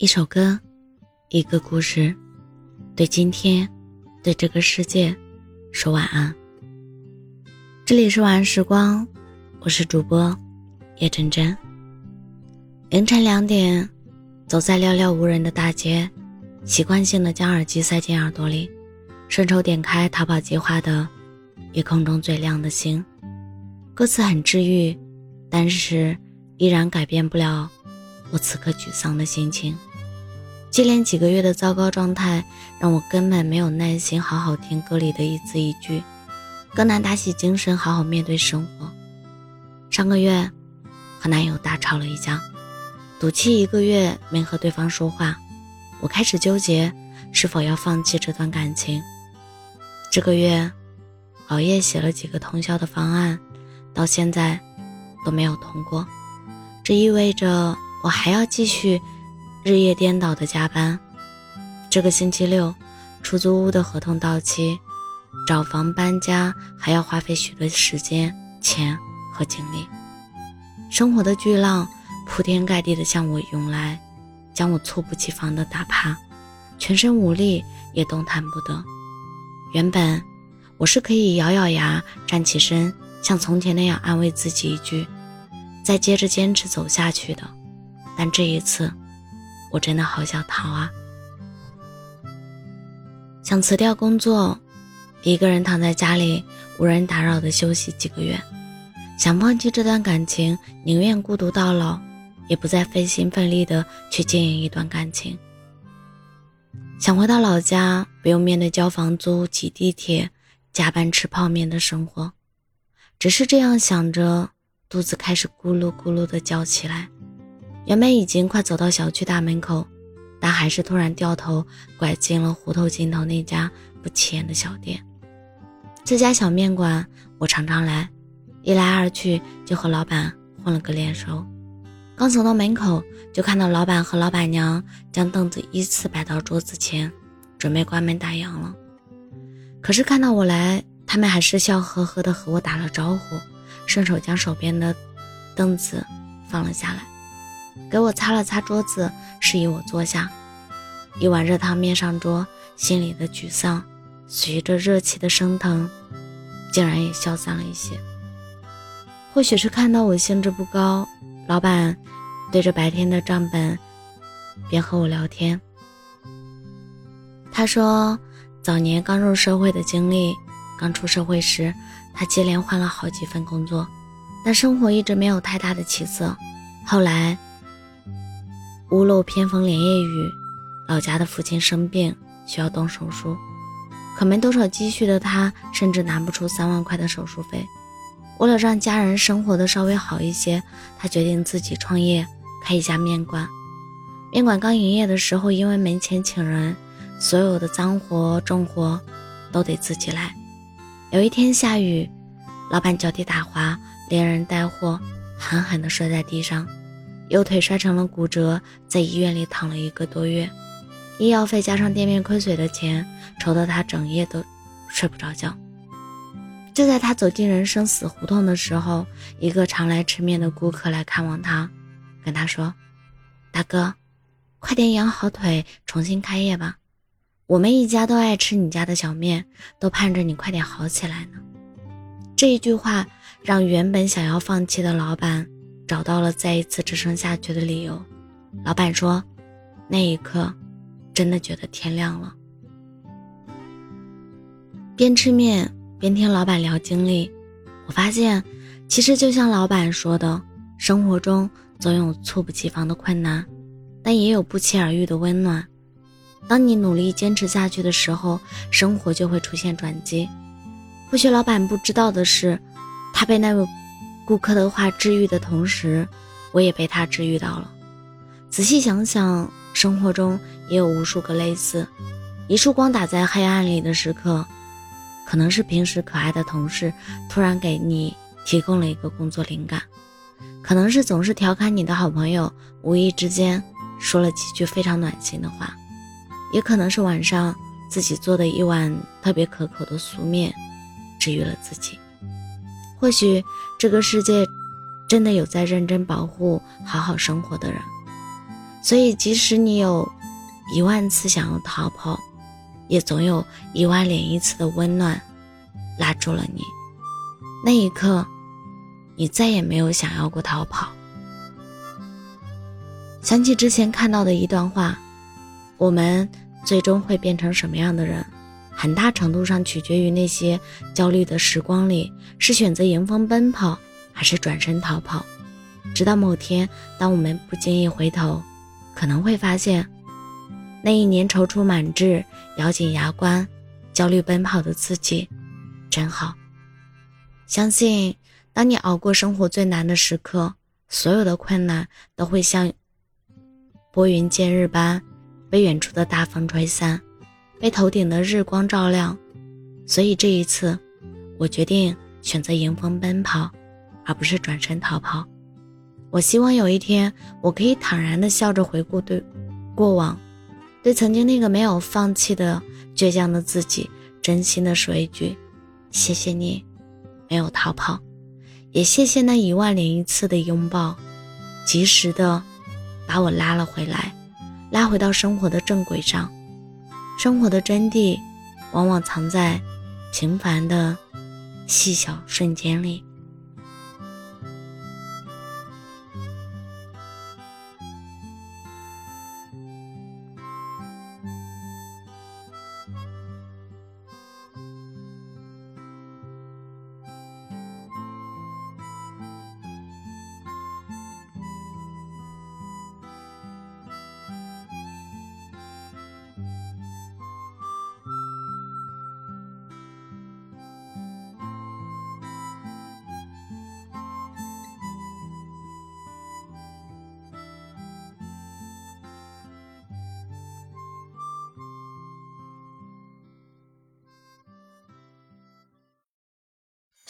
一首歌，一个故事，对今天，对这个世界，说晚安。这里是晚安时光，我是主播叶真真。凌晨两点，走在寥寥无人的大街，习惯性的将耳机塞进耳朵里，顺手点开淘宝计划的《夜空中最亮的星》，歌词很治愈，但是依然改变不了我此刻沮丧的心情。接连几个月的糟糕状态，让我根本没有耐心好好听歌里的一字一句，更难打起精神好好面对生活。上个月和男友大吵了一架，赌气一个月没和对方说话，我开始纠结是否要放弃这段感情。这个月熬夜写了几个通宵的方案，到现在都没有通过，这意味着我还要继续。日夜颠倒的加班，这个星期六，出租屋的合同到期，找房搬家还要花费许多时间、钱和精力。生活的巨浪铺天盖地的向我涌来，将我猝不及防的打趴，全身无力也动弹不得。原本我是可以咬咬牙站起身，像从前那样安慰自己一句，再接着坚持走下去的，但这一次。我真的好想逃啊！想辞掉工作，一个人躺在家里无人打扰的休息几个月。想放弃这段感情，宁愿孤独到老，也不再费心费力的去经营一段感情。想回到老家，不用面对交房租、挤地铁、加班吃泡面的生活。只是这样想着，肚子开始咕噜咕噜的叫起来。原本已经快走到小区大门口，但还是突然掉头拐进了胡同尽头那家不起眼的小店。这家小面馆我常常来，一来二去就和老板混了个脸熟。刚走到门口，就看到老板和老板娘将凳子依次摆到桌子前，准备关门打烊了。可是看到我来，他们还是笑呵呵的和我打了招呼，顺手将手边的凳子放了下来。给我擦了擦桌子，示意我坐下。一碗热汤面上桌，心里的沮丧随着热气的升腾，竟然也消散了一些。或许是看到我兴致不高，老板对着白天的账本，边和我聊天。他说，早年刚入社会的经历，刚出社会时，他接连换了好几份工作，但生活一直没有太大的起色。后来。屋漏偏逢连夜雨，老家的父亲生病需要动手术，可没多少积蓄的他，甚至拿不出三万块的手术费。为了让家人生活的稍微好一些，他决定自己创业，开一家面馆。面馆刚营业的时候，因为没钱请人，所有的脏活重活都得自己来。有一天下雨，老板脚底打滑，连人带货狠狠地摔在地上。右腿摔成了骨折，在医院里躺了一个多月，医药费加上店面亏损的钱，愁得他整夜都睡不着觉。就在他走进人生死胡同的时候，一个常来吃面的顾客来看望他，跟他说：“大哥，快点养好腿，重新开业吧。我们一家都爱吃你家的小面，都盼着你快点好起来呢。”这一句话让原本想要放弃的老板。找到了再一次支撑下去的理由。老板说：“那一刻，真的觉得天亮了。”边吃面边听老板聊经历，我发现，其实就像老板说的，生活中总有猝不及防的困难，但也有不期而遇的温暖。当你努力坚持下去的时候，生活就会出现转机。或许老板不知道的是，他被那位。顾客的话治愈的同时，我也被他治愈到了。仔细想想，生活中也有无数个类似，一束光打在黑暗里的时刻，可能是平时可爱的同事突然给你提供了一个工作灵感，可能是总是调侃你的好朋友无意之间说了几句非常暖心的话，也可能是晚上自己做的一碗特别可口的素面，治愈了自己。或许这个世界真的有在认真保护好好生活的人，所以，即使你有一万次想要逃跑，也总有一万零一次的温暖拉住了你。那一刻，你再也没有想要过逃跑。想起之前看到的一段话：我们最终会变成什么样的人，很大程度上取决于那些焦虑的时光里是选择迎风奔跑，还是转身逃跑。直到某天，当我们不经意回头，可能会发现，那一年踌躇满志、咬紧牙关、焦虑奔跑的自己，真好。相信，当你熬过生活最难的时刻，所有的困难都会像拨云见日般，被远处的大风吹散，被头顶的日光照亮。所以这一次，我决定选择迎风奔跑，而不是转身逃跑。我希望有一天，我可以坦然地笑着回顾对过往，对曾经那个没有放弃的倔强的自己，真心的说一句：谢谢你，没有逃跑，也谢谢那一万零一次的拥抱，及时的把我拉了回来，拉回到生活的正轨上。生活的真谛，往往藏在平凡的细小瞬间里。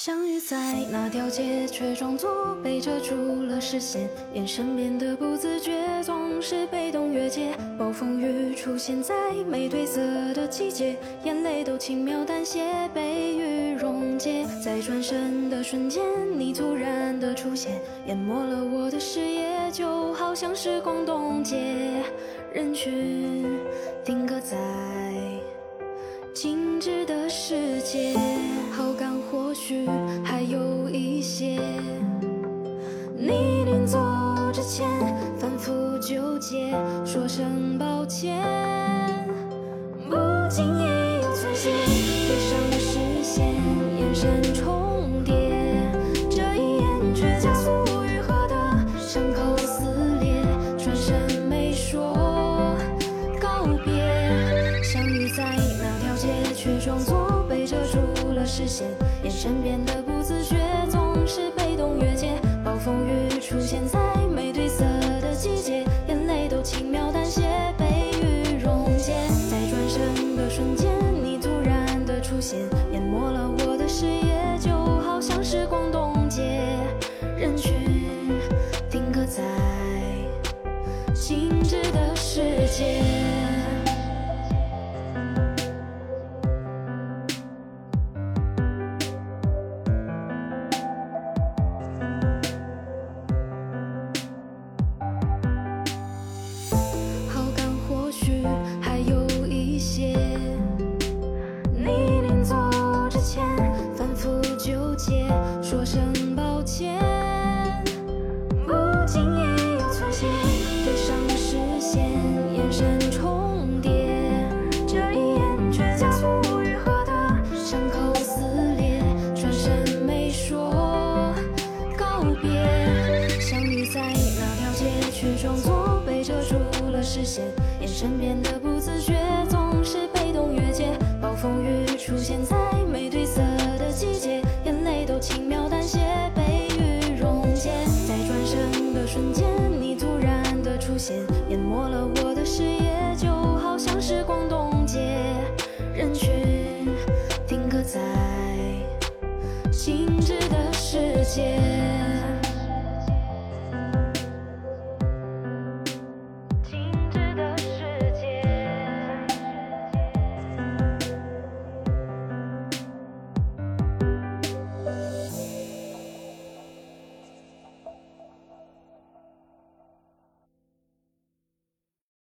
相遇在那条街，却装作被遮住了视线，眼神变得不自觉，总是被动越界。暴风雨出现在没褪色的季节，眼泪都轻描淡写被雨溶解。在转身的瞬间，你突然的出现，淹没了我的视野，就好像时光冻结。人群定格在静止的世界。好感或许还有一些，你临走之前反复纠结，说声抱歉，不经意又存现，身边的不自觉，总是被动越界。暴风雨出现在没褪色的季节，眼泪都轻描淡写被雨溶解。在转身的瞬间，你突然的出现，淹没了我的视野，就好像时光冻结。人群定格在静止的世界。身边的不自觉